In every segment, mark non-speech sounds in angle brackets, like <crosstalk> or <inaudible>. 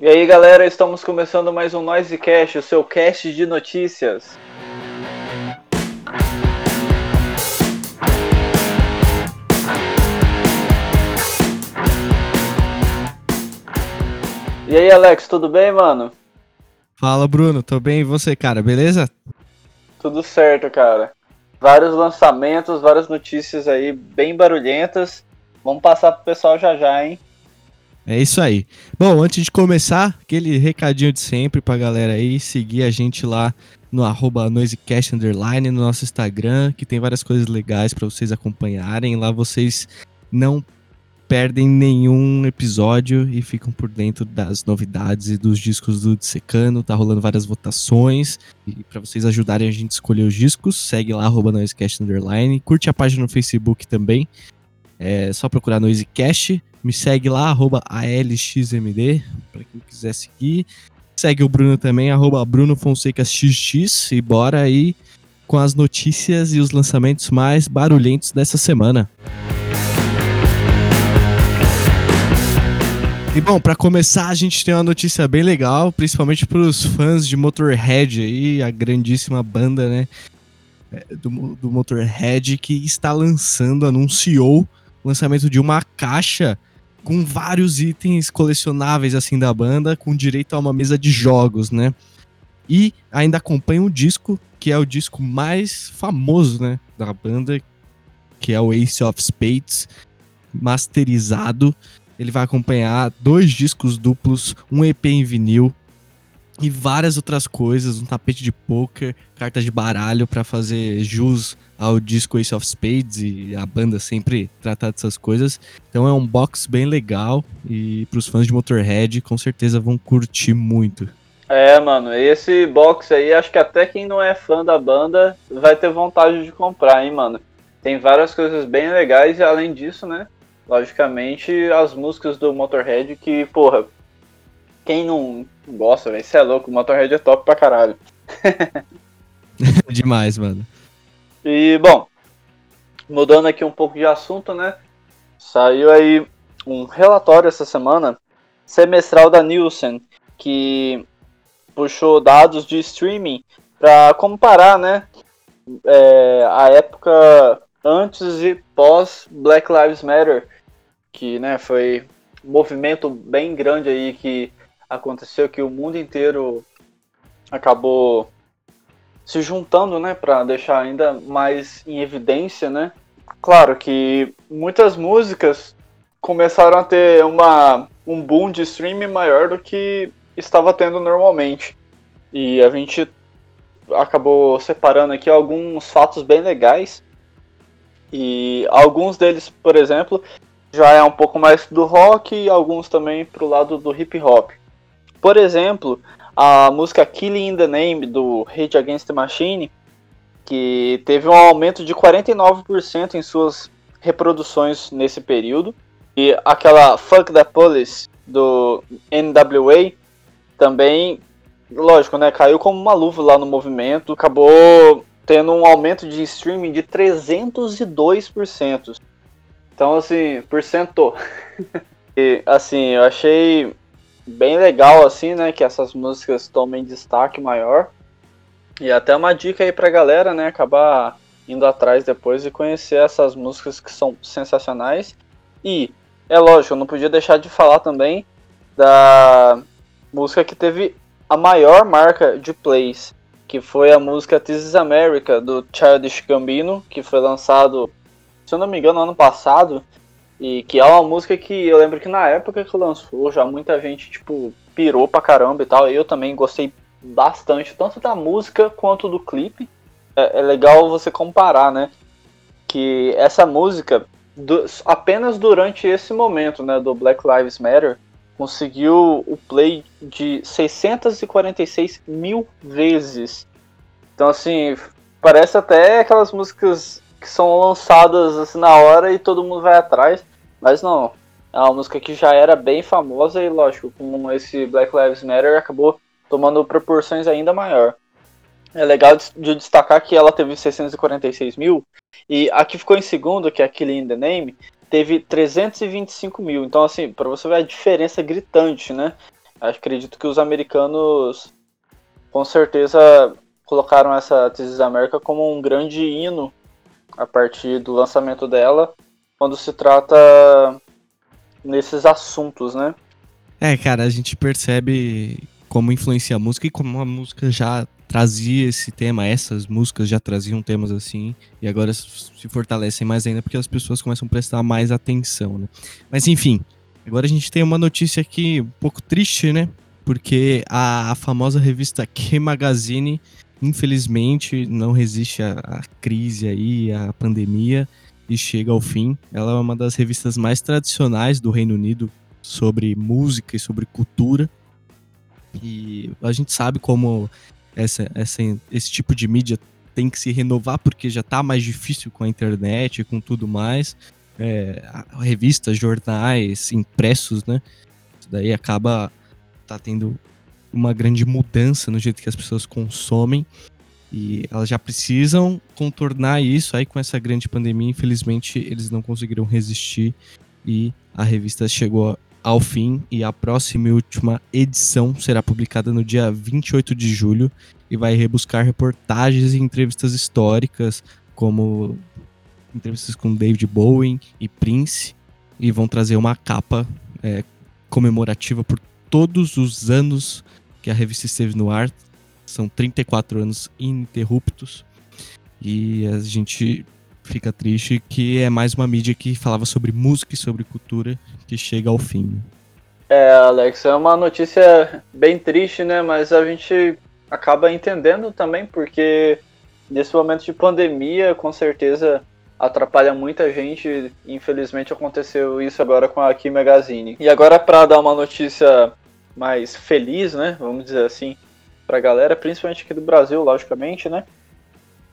E aí galera, estamos começando mais um Noisecast, o seu cast de notícias. E aí Alex, tudo bem, mano? Fala Bruno, tô bem e você, cara, beleza? Tudo certo, cara. Vários lançamentos, várias notícias aí bem barulhentas. Vamos passar pro pessoal já já, hein? É isso aí. Bom, antes de começar, aquele recadinho de sempre pra galera aí, seguir a gente lá no arroba noisecast underline no nosso Instagram, que tem várias coisas legais para vocês acompanharem. Lá vocês não perdem nenhum episódio e ficam por dentro das novidades e dos discos do Dissecano. Tá rolando várias votações. E para vocês ajudarem a gente a escolher os discos, segue lá, arroba noisecast underline. Curte a página no Facebook também. É só procurar Noisecast. Me segue lá, arroba ALXMD, para quem quiser seguir. Segue o Bruno também, arroba Bruno Fonseca XX. E bora aí com as notícias e os lançamentos mais barulhentos dessa semana. E bom, para começar, a gente tem uma notícia bem legal, principalmente para os fãs de Motorhead aí, a grandíssima banda, né, do, do Motorhead que está lançando, anunciou o lançamento de uma caixa com vários itens colecionáveis assim da banda, com direito a uma mesa de jogos, né? E ainda acompanha um disco que é o disco mais famoso, né, da banda, que é o Ace of Spades, masterizado. Ele vai acompanhar dois discos duplos, um EP em vinil e várias outras coisas, um tapete de poker, cartas de baralho para fazer jus ao disco Ace of Spades e a banda sempre tratar dessas coisas. Então é um box bem legal e para os fãs de Motorhead com certeza vão curtir muito. É, mano, esse box aí, acho que até quem não é fã da banda vai ter vontade de comprar, hein, mano. Tem várias coisas bem legais e além disso, né, logicamente as músicas do Motorhead que, porra, quem não gosta, velho, você é louco, o Motorhead é top pra caralho. <laughs> Demais, mano. E, bom, mudando aqui um pouco de assunto, né? Saiu aí um relatório essa semana, semestral da Nielsen, que puxou dados de streaming para comparar, né? É, a época antes e pós Black Lives Matter, que né, foi um movimento bem grande aí que aconteceu, que o mundo inteiro acabou se juntando, né, para deixar ainda mais em evidência, né? Claro que muitas músicas começaram a ter uma, um boom de streaming maior do que estava tendo normalmente. E a gente acabou separando aqui alguns fatos bem legais. E alguns deles, por exemplo, já é um pouco mais do rock e alguns também pro lado do hip hop. Por exemplo, a música Killing in the Name do Rage Against the Machine, que teve um aumento de 49% em suas reproduções nesse período. E aquela Fuck the Police do NWA também, lógico, né, caiu como uma luva lá no movimento, acabou tendo um aumento de streaming de 302%. Então, assim, por cento. <laughs> e, assim, eu achei bem legal, assim, né? Que essas músicas tomem destaque maior. E até uma dica aí pra galera, né? Acabar indo atrás depois e conhecer essas músicas que são sensacionais. E, é lógico, eu não podia deixar de falar também da música que teve a maior marca de plays, que foi a música This is America, do Childish Gambino, que foi lançado, se eu não me engano, ano passado. E que é uma música que eu lembro que na época que lançou, já muita gente, tipo, pirou pra caramba e tal. Eu também gostei bastante, tanto da música quanto do clipe. É, é legal você comparar, né? Que essa música, do, apenas durante esse momento, né, do Black Lives Matter, conseguiu o play de 646 mil vezes. Então, assim, parece até aquelas músicas que são lançadas assim na hora e todo mundo vai atrás. Mas não, é uma música que já era bem famosa e, lógico, com esse Black Lives Matter acabou tomando proporções ainda maior. É legal de destacar que ela teve 646 mil e a que ficou em segundo, que é a Killing the Name, teve 325 mil. Então, assim, para você ver a diferença gritante, né? Acredito que os americanos com certeza colocaram essa This is America como um grande hino a partir do lançamento dela, quando se trata nesses assuntos, né? É, cara, a gente percebe como influencia a música e como a música já trazia esse tema, essas músicas já traziam temas assim, e agora se fortalecem mais ainda porque as pessoas começam a prestar mais atenção, né? Mas enfim, agora a gente tem uma notícia aqui um pouco triste, né? Porque a, a famosa revista Q Magazine, infelizmente, não resiste à, à crise aí, à pandemia, e chega ao fim. Ela é uma das revistas mais tradicionais do Reino Unido sobre música e sobre cultura. E a gente sabe como essa, essa, esse tipo de mídia tem que se renovar porque já está mais difícil com a internet e com tudo mais. É, revistas, jornais, impressos, né? Isso daí acaba tá tendo uma grande mudança no jeito que as pessoas consomem. E elas já precisam contornar isso. Aí com essa grande pandemia. Infelizmente, eles não conseguiram resistir. E a revista chegou ao fim. E a próxima e última edição será publicada no dia 28 de julho. E vai rebuscar reportagens e entrevistas históricas, como entrevistas com David Bowie e Prince, e vão trazer uma capa é, comemorativa por todos os anos que a revista esteve no ar. São 34 anos ininterruptos. E a gente fica triste que é mais uma mídia que falava sobre música e sobre cultura que chega ao fim. É, Alex, é uma notícia bem triste, né? Mas a gente acaba entendendo também, porque nesse momento de pandemia, com certeza atrapalha muita gente. Infelizmente aconteceu isso agora com a Kim Magazine. E agora para dar uma notícia mais feliz, né? Vamos dizer assim, para a galera, principalmente aqui do Brasil, logicamente, né?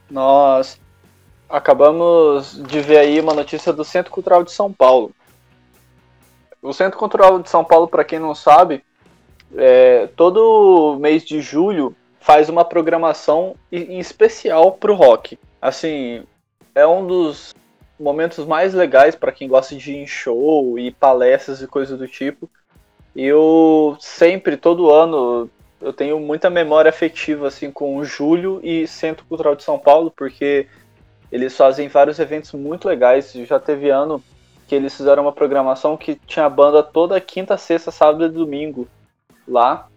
Nós acabamos de ver aí uma notícia do Centro Cultural de São Paulo. O Centro Cultural de São Paulo, para quem não sabe, é, todo mês de julho faz uma programação em especial para o rock. Assim, é um dos momentos mais legais para quem gosta de ir em show e palestras e coisas do tipo. Eu sempre, todo ano, eu tenho muita memória afetiva assim com o Júlio e Centro Cultural de São Paulo, porque eles fazem vários eventos muito legais. Já teve ano que eles fizeram uma programação que tinha banda toda quinta, sexta, sábado e domingo lá.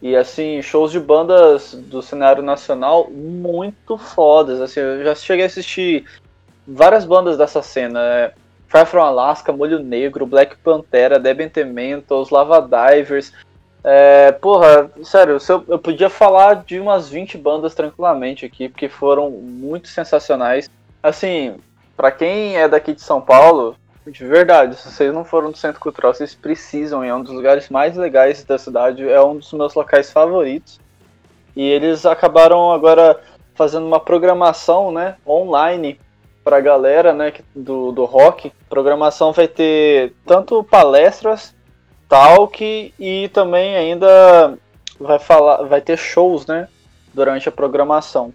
E assim, shows de bandas do cenário nacional muito fodas. Assim, eu já cheguei a assistir várias bandas dessa cena. É, Far From Alaska, Molho Negro, Black Pantera, Debentementos, Lava Divers. É, porra, sério, eu, eu podia falar de umas 20 bandas tranquilamente aqui, porque foram muito sensacionais. Assim, para quem é daqui de São Paulo, de verdade, se vocês não foram do Centro Cultural, vocês precisam, é um dos lugares mais legais da cidade, é um dos meus locais favoritos. E eles acabaram agora fazendo uma programação, né, online pra galera, né, do, do rock. A programação vai ter tanto palestras, talk e também ainda vai falar, vai ter shows, né, durante a programação.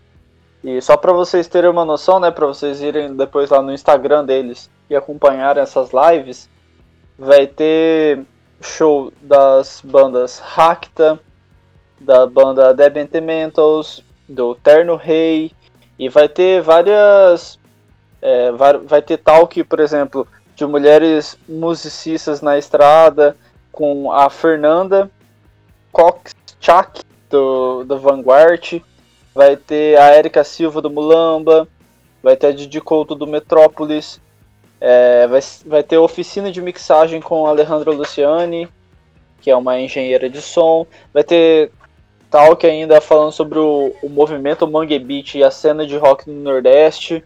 E só para vocês terem uma noção, né, para vocês irem depois lá no Instagram deles e acompanharem essas lives, vai ter show das bandas Racta, da banda Debent Mentals, do Terno Rei, e vai ter várias é, vai, vai ter talk, por exemplo, de mulheres musicistas na estrada, com a Fernanda Cox-Chak, do, do Vanguard, vai ter a Erika Silva do Mulamba, vai ter a Didi Couto do Metrópolis, é, vai, vai ter oficina de mixagem com a Alejandra Luciani, que é uma engenheira de som, vai ter talk ainda falando sobre o, o movimento Mangue Beat e a cena de rock no Nordeste,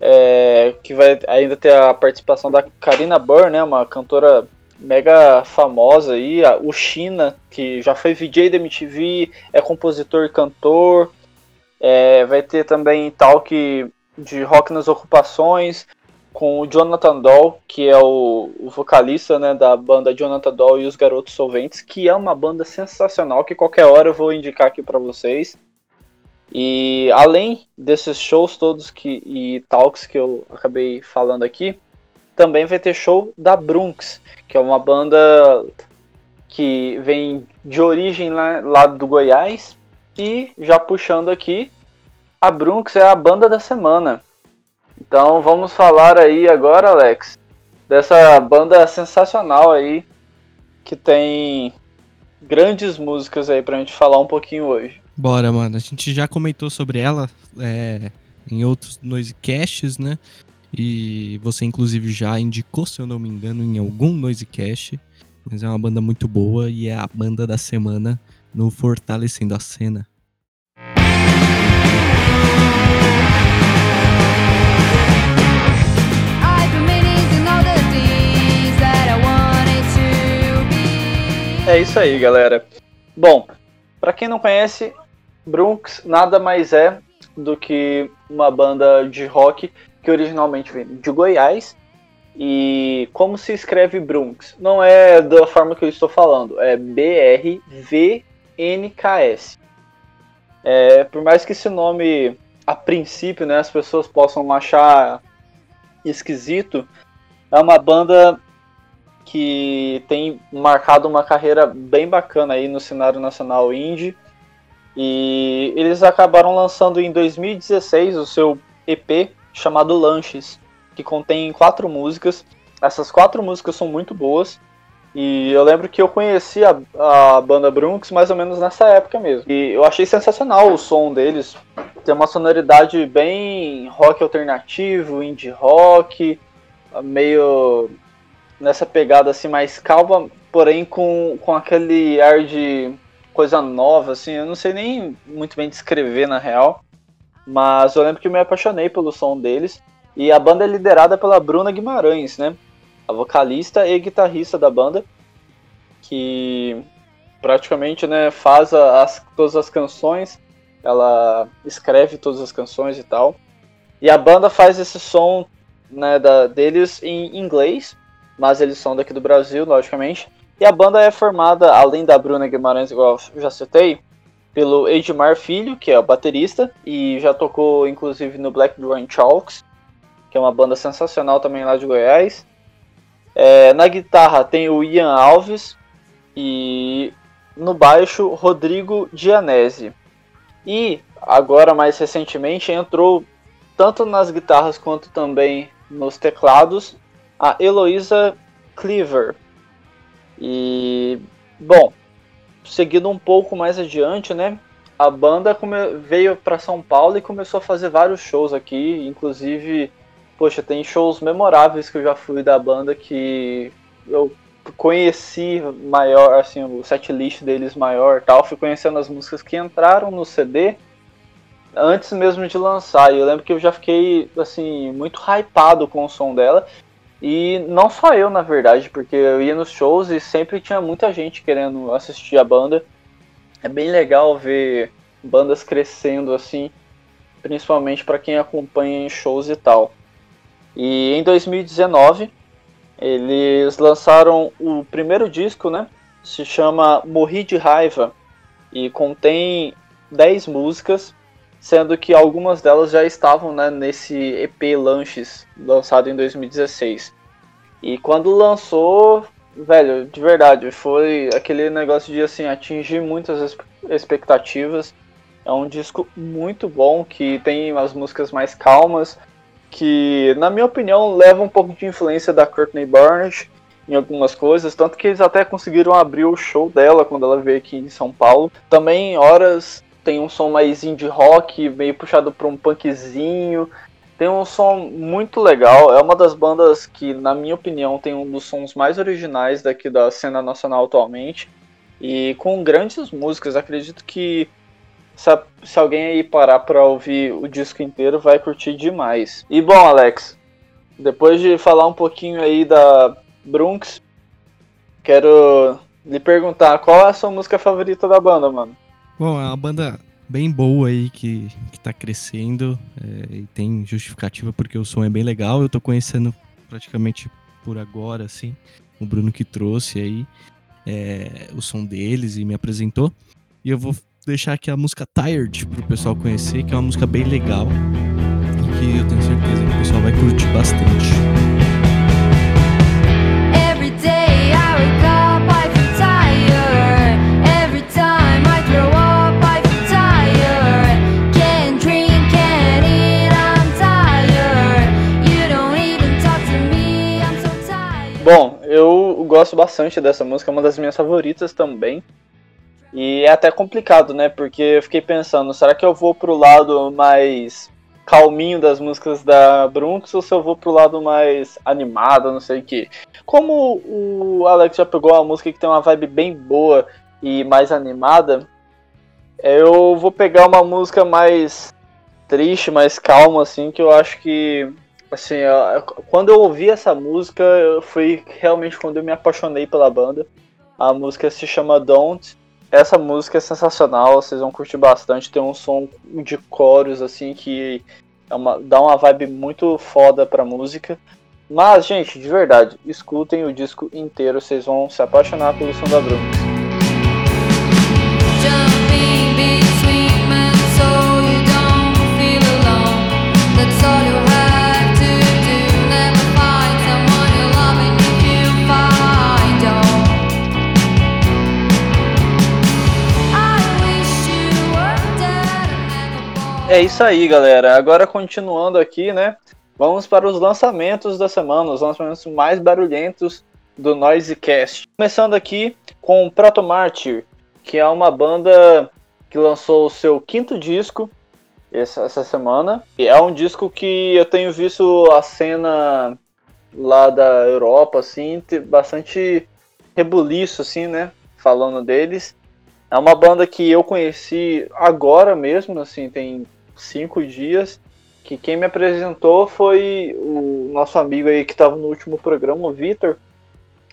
é, que vai ainda ter a participação da Karina Burr, né, uma cantora mega famosa aí, o China, que já foi VJ da MTV, é compositor e cantor, é, vai ter também talk de rock nas ocupações, com o Jonathan Doll, que é o, o, vocalista né, da banda Jonathan Doll e os Garotos Solventes, que é uma banda sensacional que qualquer hora eu vou indicar aqui para vocês. E além desses shows todos que, e talks que eu acabei falando aqui, também vai ter show da Brunx, que é uma banda que vem de origem lá, lá do Goiás. E já puxando aqui, a Brunx é a banda da semana. Então vamos falar aí agora, Alex, dessa banda sensacional aí que tem grandes músicas aí pra gente falar um pouquinho hoje. Bora, mano. A gente já comentou sobre ela é, em outros Noisecasts, né? E você, inclusive, já indicou, se eu não me engano, em algum Noisecast. Mas é uma banda muito boa e é a banda da semana no Fortalecendo a Cena. É isso aí, galera. Bom, para quem não conhece, Brunx nada mais é do que uma banda de rock que originalmente vem de Goiás. E como se escreve Brunx? Não é da forma que eu estou falando, é B-R-V-N-K-S. É, por mais que esse nome, a princípio, né, as pessoas possam achar esquisito, é uma banda que tem marcado uma carreira bem bacana aí no cenário nacional indie. E eles acabaram lançando em 2016 o seu EP chamado Lanches, que contém quatro músicas. Essas quatro músicas são muito boas. E eu lembro que eu conheci a, a banda Brunx mais ou menos nessa época mesmo. E eu achei sensacional o som deles. Tem uma sonoridade bem rock alternativo, indie rock, meio nessa pegada assim mais calma, porém com, com aquele ar de coisa nova, assim, eu não sei nem muito bem descrever na real. Mas eu lembro que eu me apaixonei pelo som deles. E a banda é liderada pela Bruna Guimarães, né? A vocalista e guitarrista da banda. Que praticamente né, faz as, todas as canções. Ela escreve todas as canções e tal. E a banda faz esse som né, da, deles em inglês. Mas eles são daqui do Brasil, logicamente. E a banda é formada, além da Bruna Guimarães, igual eu já citei, pelo Edmar Filho, que é o baterista, e já tocou inclusive no Black Drawing Chalks, que é uma banda sensacional também lá de Goiás. É, na guitarra tem o Ian Alves e no baixo Rodrigo Gianese. E agora mais recentemente entrou tanto nas guitarras quanto também nos teclados a Heloísa Cleaver. E bom, seguindo um pouco mais adiante, né? A banda veio para São Paulo e começou a fazer vários shows aqui, inclusive, poxa, tem shows memoráveis que eu já fui da banda que eu conheci maior, assim, o set list deles maior, tal, fui conhecendo as músicas que entraram no CD antes mesmo de lançar. E eu lembro que eu já fiquei assim muito hypado com o som dela. E não só eu, na verdade, porque eu ia nos shows e sempre tinha muita gente querendo assistir a banda. É bem legal ver bandas crescendo assim, principalmente para quem acompanha em shows e tal. E em 2019, eles lançaram o primeiro disco, né? Se chama Morri de Raiva e contém 10 músicas sendo que algumas delas já estavam né, nesse EP Lanches, lançado em 2016. E quando lançou, velho, de verdade, foi aquele negócio de assim, atingir muitas expectativas. É um disco muito bom, que tem as músicas mais calmas, que, na minha opinião, leva um pouco de influência da Courtney Barnett em algumas coisas, tanto que eles até conseguiram abrir o show dela quando ela veio aqui em São Paulo. Também horas tem um som mais indie rock, meio puxado para um punkzinho. Tem um som muito legal. É uma das bandas que, na minha opinião, tem um dos sons mais originais daqui da cena nacional atualmente. E com grandes músicas. Acredito que se, se alguém aí parar para ouvir o disco inteiro, vai curtir demais. E bom, Alex, depois de falar um pouquinho aí da Brunx, quero lhe perguntar qual é a sua música favorita da banda, mano. Bom, é uma banda bem boa aí que, que tá crescendo é, e tem justificativa porque o som é bem legal. Eu tô conhecendo praticamente por agora, assim, o Bruno que trouxe aí é, o som deles e me apresentou. E eu vou deixar aqui a música Tired pro pessoal conhecer, que é uma música bem legal e que eu tenho certeza que o pessoal vai curtir bastante. Gosto bastante dessa música, é uma das minhas favoritas também. E é até complicado, né? Porque eu fiquei pensando, será que eu vou pro lado mais calminho das músicas da Brunx ou se eu vou pro lado mais animado, não sei o que. Como o Alex já pegou uma música que tem uma vibe bem boa e mais animada, eu vou pegar uma música mais triste, mais calma, assim, que eu acho que. Assim, quando eu ouvi essa música, foi realmente quando eu me apaixonei pela banda. A música se chama Don't. Essa música é sensacional, vocês vão curtir bastante. Tem um som de coros, assim, que é uma, dá uma vibe muito foda pra música. Mas, gente, de verdade, escutem o disco inteiro, vocês vão se apaixonar pelo som da Bruna. É isso aí, galera. Agora continuando aqui, né? Vamos para os lançamentos da semana, os lançamentos mais barulhentos do Noisecast. Começando aqui com Proto Martyr, que é uma banda que lançou o seu quinto disco essa, semana. E é um disco que eu tenho visto a cena lá da Europa, assim, bastante rebuliço, assim, né? Falando deles. É uma banda que eu conheci agora mesmo, assim, tem cinco dias, que quem me apresentou foi o nosso amigo aí que estava no último programa, o Vitor.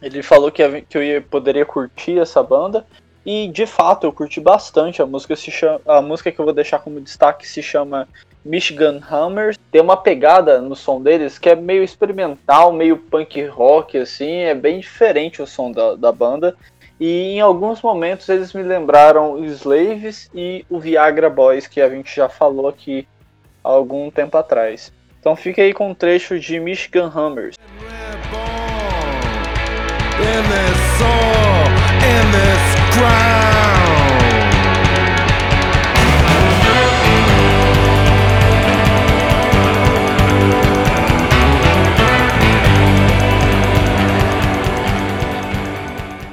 Ele falou que, eu ia, poderia curtir essa banda. E de fato eu curti bastante. A música, se chama, a música que eu vou deixar como destaque se chama Michigan Hammers. Tem uma pegada no som deles que é meio experimental, meio punk rock, assim. É bem diferente o som da, da banda. E em alguns momentos eles me lembraram Slaves e o Viagra Boys, que a gente já falou aqui há algum tempo atrás. Então fique aí com um trecho de Michigan Hammers.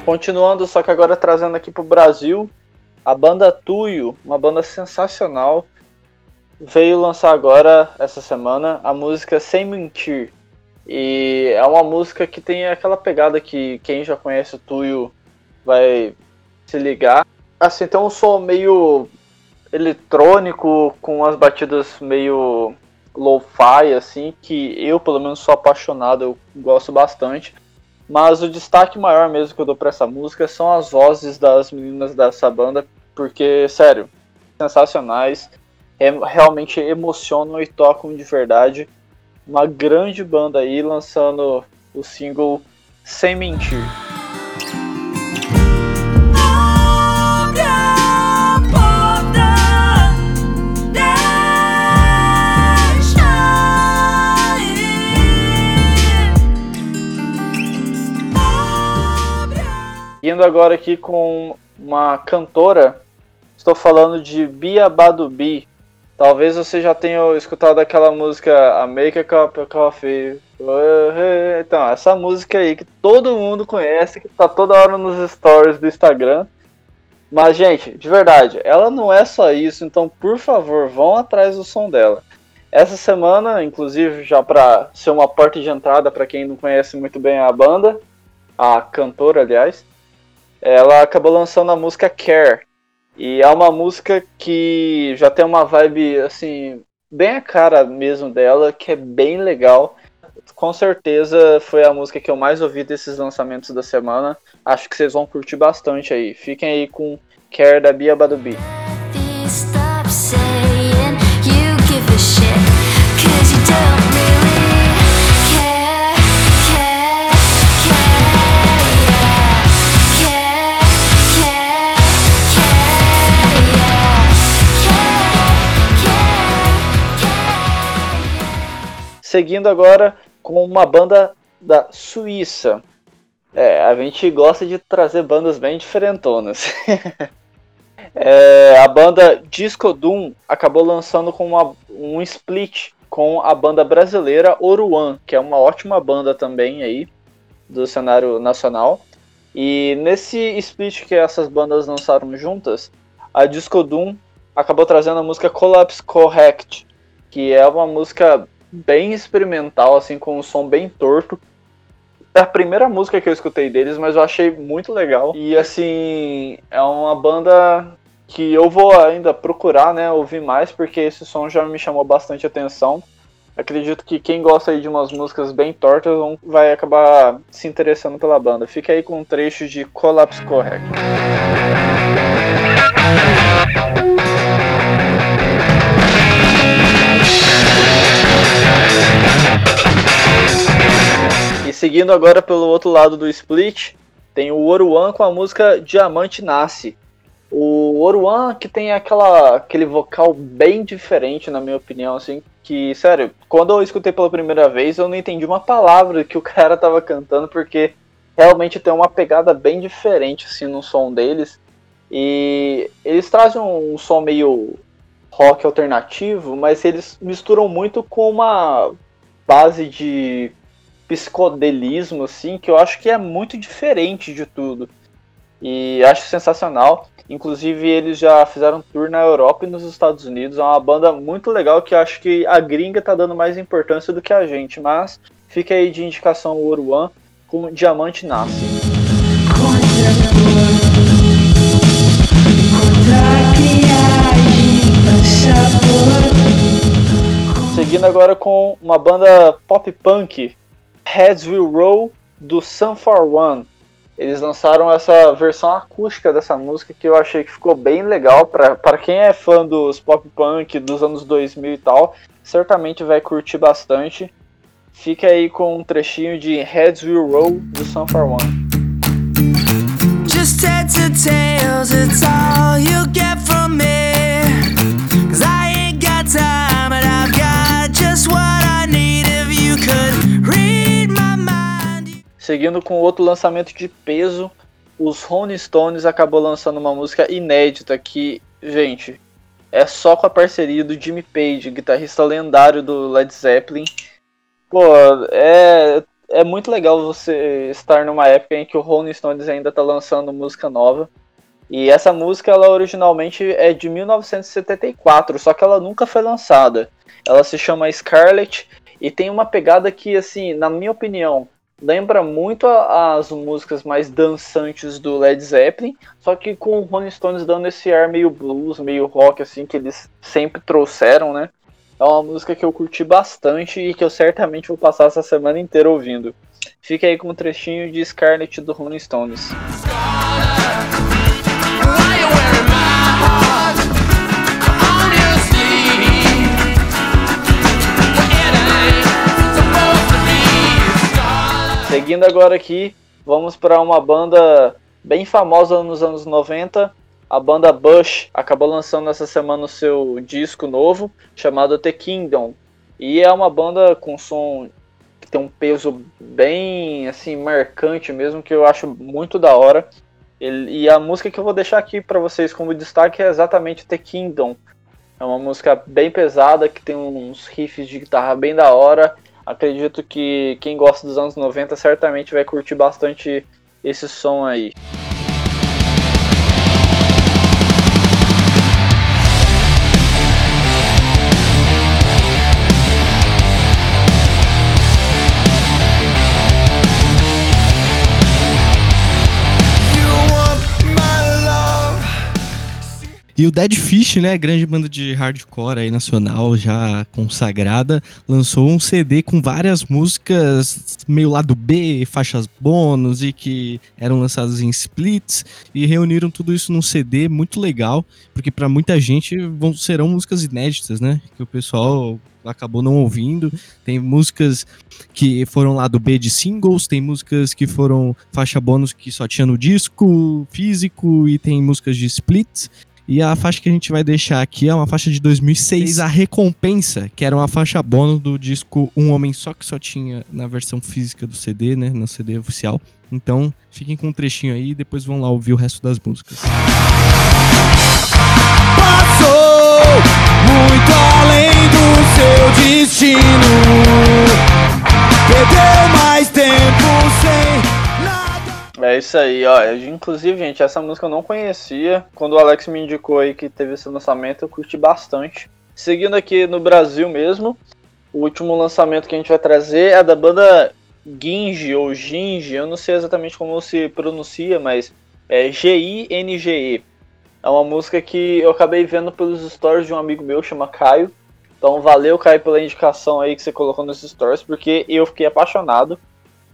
Continuando, só que agora trazendo aqui pro Brasil, a banda Tuyo, uma banda sensacional, veio lançar agora, essa semana, a música Sem Mentir. E é uma música que tem aquela pegada que quem já conhece o Tuyo vai se ligar. Assim, tem um som meio eletrônico, com as batidas meio lo-fi, assim, que eu pelo menos sou apaixonado, eu gosto bastante. Mas o destaque maior mesmo que eu dou pra essa música são as vozes das meninas dessa banda, porque, sério, sensacionais, é, realmente emocionam e tocam de verdade. Uma grande banda aí lançando o single Sem Mentir. Indo agora aqui com uma cantora, estou falando de Bia Badubi. Talvez você já tenha escutado aquela música A Make a Cup of Coffee. Então, essa música aí que todo mundo conhece, que tá toda hora nos stories do Instagram. Mas, gente, de verdade, ela não é só isso, então por favor, vão atrás do som dela. Essa semana, inclusive, já para ser uma porta de entrada para quem não conhece muito bem a banda, a cantora, aliás, ela acabou lançando a música Care. E é uma música que já tem uma vibe, assim, bem a cara mesmo dela, que é bem legal. Com certeza foi a música que eu mais ouvi desses lançamentos da semana. Acho que vocês vão curtir bastante aí. Fiquem aí com Care da Bia Badubi. Seguindo agora com uma banda da Suíça. É, a gente gosta de trazer bandas bem diferentonas. <laughs> é, a banda Disco Doom acabou lançando com uma, um split com a banda brasileira Oruan, que é uma ótima banda também aí. do cenário nacional. E nesse split que essas bandas lançaram juntas, a Disco Doom acabou trazendo a música Collapse Correct, que é uma música bem experimental, assim, com um som bem torto. É a primeira música que eu escutei deles, mas eu achei muito legal. E assim, é uma banda que eu vou ainda procurar, né, ouvir mais, porque esse som já me chamou bastante atenção. Acredito que quem gosta aí de umas músicas bem tortas vai acabar se interessando pela banda. Fica aí com um trecho de Collapse Correct. Seguindo agora pelo outro lado do split, tem o Oruan com a música Diamante Nasce. O Oruan que tem aquela, aquele vocal bem diferente, na minha opinião, assim, que, sério, quando eu escutei pela primeira vez, eu não entendi uma palavra que o <laughs> cara tava cantando, porque realmente tem uma pegada bem diferente, assim, no som deles. E eles trazem um som meio rock alternativo, mas eles misturam muito com uma base de psicodelismo, assim, que eu acho que é muito diferente de tudo. E acho sensacional. Inclusive, eles já fizeram tour na Europa e nos Estados Unidos. É uma banda muito legal que acho que a gringa tá dando mais importância do que a gente. Mas fica aí de indicação o Oruan com Diamante Nasce. Seguindo agora com uma banda pop punk, Heads Will Roll, do Sun For One. Eles lançaram essa versão acústica dessa música que eu achei que ficou bem legal. para quem é fã dos pop punk dos anos 2000 e tal, certamente vai curtir bastante. Fica aí com um trechinho de Heads Will Roll do Sun For One. Just tails, it's all you get from me. Cause I ain't got time, I've got just what I need if you could. Seguindo com outro lançamento de peso, os Rolling Stones acabou lançando uma música inédita que, gente, é só com a parceria do Jimmy Page, guitarrista lendário do Led Zeppelin. Pô, é é muito legal você estar numa época em que o Rolling Stones ainda está lançando música nova. E essa música, ela originalmente é de 1974, só que ela nunca foi lançada. Ela se chama Scarlet e tem uma pegada que, assim, na minha opinião, lembra muito as músicas mais dançantes do Led Zeppelin, só que com o Rolling Stones dando esse ar meio blues, meio rock, assim, que eles sempre trouxeram, né? É uma música que eu curti bastante e que eu certamente vou passar essa semana inteira ouvindo. Fica aí com um trechinho de Scarlet do Rolling Stones. Seguindo agora aqui, vamos para uma banda bem famosa nos anos 90, a banda Bush acabou lançando essa semana o seu disco novo, chamado The Kingdom. E é uma banda com som que tem um peso bem assim marcante mesmo, que eu acho muito da hora. e a música que eu vou deixar aqui para vocês como destaque é exatamente The Kingdom. É uma música bem pesada, que tem uns riffs de guitarra bem da hora. Acredito que quem gosta dos anos 90 certamente vai curtir bastante esse som aí. E o Dead Fish, né, grande banda de hardcore aí nacional, já consagrada, lançou um CD com várias músicas meio lado B, faixas bônus e que eram lançadas em splits e reuniram tudo isso num CD muito legal, porque para muita gente vão serão músicas inéditas, né, que o pessoal acabou não ouvindo. Tem músicas que foram lá do B de singles, tem músicas que foram faixa bônus que só tinha no disco físico e tem músicas de splits. E a faixa que a gente vai deixar aqui é uma faixa de 2006, a Recompensa, que era uma faixa bônus do disco Um Homem Só, que só tinha na versão física do CD, né, no CD oficial. Então, fiquem com um trechinho aí e depois vão lá ouvir o resto das músicas. Passou muito além do seu destino Perdeu mais tempo sem É isso aí, ó. Inclusive, gente, essa música eu não conhecia. Quando o Alex me indicou aí que teve esse lançamento, eu curti bastante. Seguindo aqui no Brasil mesmo, o último lançamento que a gente vai trazer é da banda Ginge ou Ginge, eu não sei exatamente como se pronuncia, mas é G-I-N-G-E. É uma música que eu acabei vendo pelos stories de um amigo meu, chama Caio. Então valeu, Caio, pela indicação aí que você colocou nos stories, porque eu fiquei apaixonado.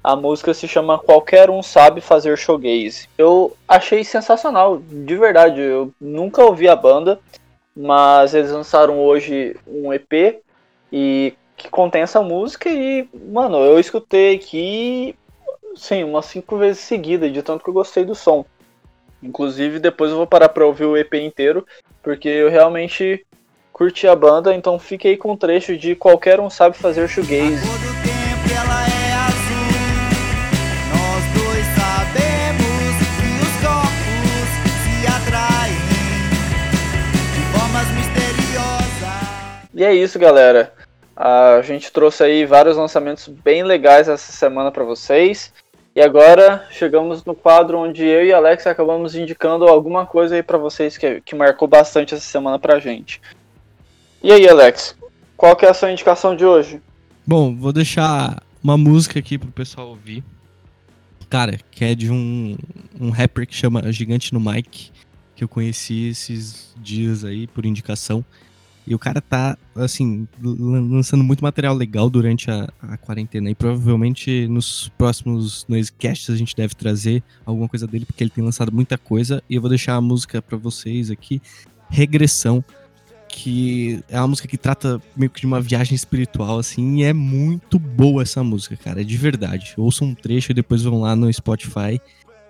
A música se chama Qualquer Um Sabe Fazer Showgaze. Eu achei sensacional, de verdade. Eu nunca ouvi a banda, mas eles lançaram hoje um EP e que contém essa música e, mano, eu escutei aqui, sim, umas cinco vezes seguida, de tanto que eu gostei do som. Inclusive, depois eu vou parar pra ouvir o EP inteiro, porque eu realmente curti a banda, então fiquei com um trecho de Qualquer Um Sabe Fazer Shoegaze. E é isso, galera. A gente trouxe aí vários lançamentos bem legais essa semana para vocês. E agora chegamos no quadro onde eu e Alex acabamos indicando alguma coisa aí para vocês que, que marcou bastante essa semana pra gente. E aí, Alex, qual que é a sua indicação de hoje? Bom, vou deixar uma música aqui pro pessoal ouvir. Cara, que é de um, um rapper que chama Gigante no Mike, que eu conheci esses dias aí por indicação. E o cara tá, assim, lançando muito material legal durante a, a quarentena. E provavelmente nos próximos Noisecasts a gente deve trazer alguma coisa dele, porque ele tem lançado muita coisa. E eu vou deixar a música para vocês aqui, Regressão, que é uma música que trata meio que de uma viagem espiritual, assim, e é muito boa essa música, cara, de verdade. Ouçam um trecho e depois vão lá no Spotify.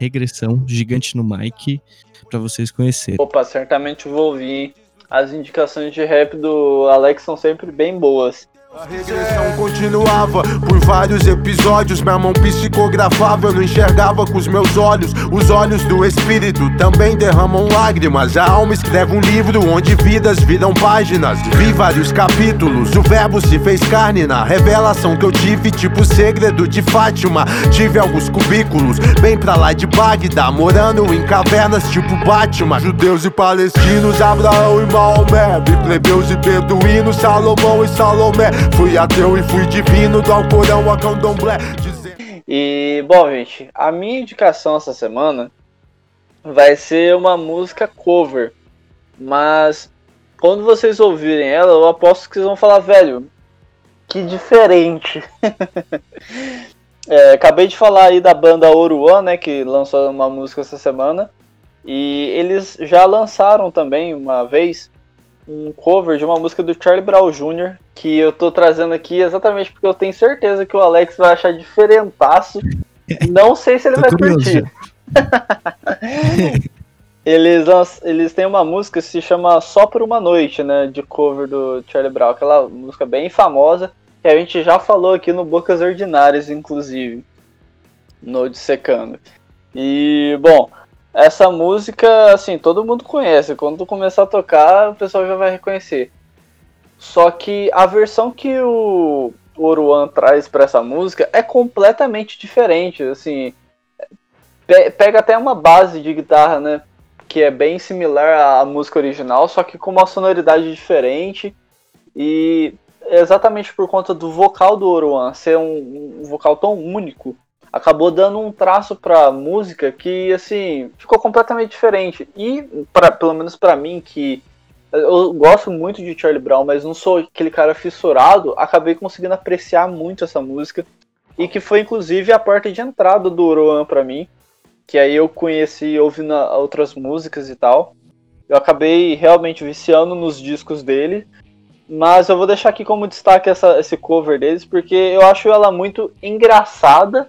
Regressão, Gigante no Mike, para vocês conhecerem. Opa, certamente vou ouvir as indicações de rap do Alex são sempre bem boas. A regressão continuava por vários episódios. Minha mão psicografava, eu não enxergava com os meus olhos. Os olhos do espírito também derramam lágrimas. A alma escreve um livro onde vidas viram páginas. Vi vários capítulos, o verbo se fez carne na revelação que eu tive, tipo segredo de Fátima. Tive alguns cubículos, bem pra lá de Bagdá, morando em cavernas tipo Batman. Judeus e palestinos, Abraão e Maomé. Plebeus e beduínos, Salomão e Salomé. Fui ateu e fui divino do Alcorão a Candomblé. E, bom, gente, a minha indicação essa semana vai ser uma música cover. Mas quando vocês ouvirem ela, eu aposto que vocês vão falar, velho, que diferente. <laughs> é, acabei de falar aí da banda Oruan, né, que lançou uma música essa semana. E eles já lançaram também uma vez um cover de uma música do Charlie Brown Jr., que eu tô trazendo aqui exatamente porque eu tenho certeza que o Alex vai achar diferentaço. Não sei se ele vai curtir. <laughs> eles, eles têm uma música que se chama Só por uma Noite, né? De cover do Charlie Brown, aquela música bem famosa, que a gente já falou aqui no Bocas Ordinárias, inclusive. No Dissecando. E, bom, essa música, assim, todo mundo conhece. Quando começar a tocar, o pessoal já vai reconhecer. Só que a versão que o Oruan traz para essa música é completamente diferente. Assim, pe pega até uma base de guitarra, né? Que é bem similar à música original, só que com uma sonoridade diferente. E exatamente por conta do vocal do Oruan ser um, um vocal tão único, acabou dando um traço pra música que, assim, ficou completamente diferente. E, pra, pelo menos para mim, que eu gosto muito de Charlie Brown, mas não sou aquele cara fissurado, acabei conseguindo apreciar muito essa música. E que foi, inclusive, a porta de entrada do Roan para mim. Que aí eu conheci ouvindo outras músicas e tal. Eu acabei realmente viciando nos discos dele. Mas eu vou deixar aqui como destaque essa, esse cover deles, porque eu acho ela muito engraçada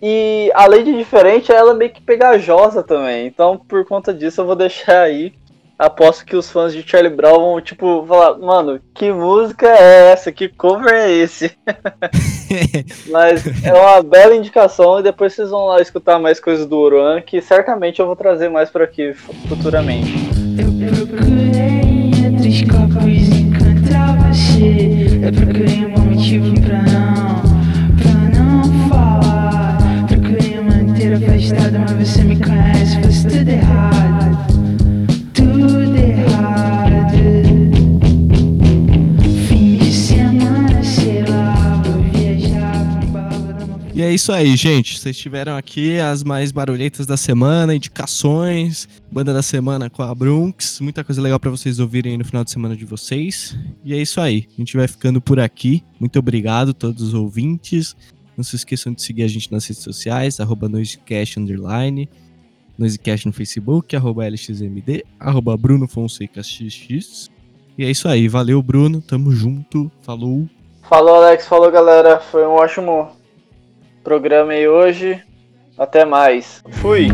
e além de diferente, ela é meio que pegajosa também. Então, por conta disso, eu vou deixar aí. Aposto que os fãs de Charlie Brown vão, tipo, falar, mano, que música é essa? Que cover é esse? <laughs> Mas é uma bela indicação e depois vocês vão lá escutar mais coisas do Oruan, que certamente eu vou trazer mais por aqui futuramente. Eu procurei entre os copos encontrar você. Eu procurei um motivo pra não mas você me conhece, faz tudo errado. Tudo errado. Fim de semana, sei lá, vou viajar. E é isso aí, gente. Vocês tiveram aqui as mais barulhentas da semana, indicações, banda da semana com a Brunx, muita coisa legal para vocês ouvirem aí no final de semana de vocês. E é isso aí. A gente vai ficando por aqui. Muito obrigado a todos os ouvintes. Não se esqueçam de seguir a gente nas redes sociais, arroba Noisecast Underline, Noisecast no Facebook, arroba LXMD, arroba Bruno Fonseca XX. E é isso aí. Valeu, Bruno. Tamo junto. Falou. Falou, Alex. Falou, galera. Foi um ótimo programa aí hoje. Até mais. Fui.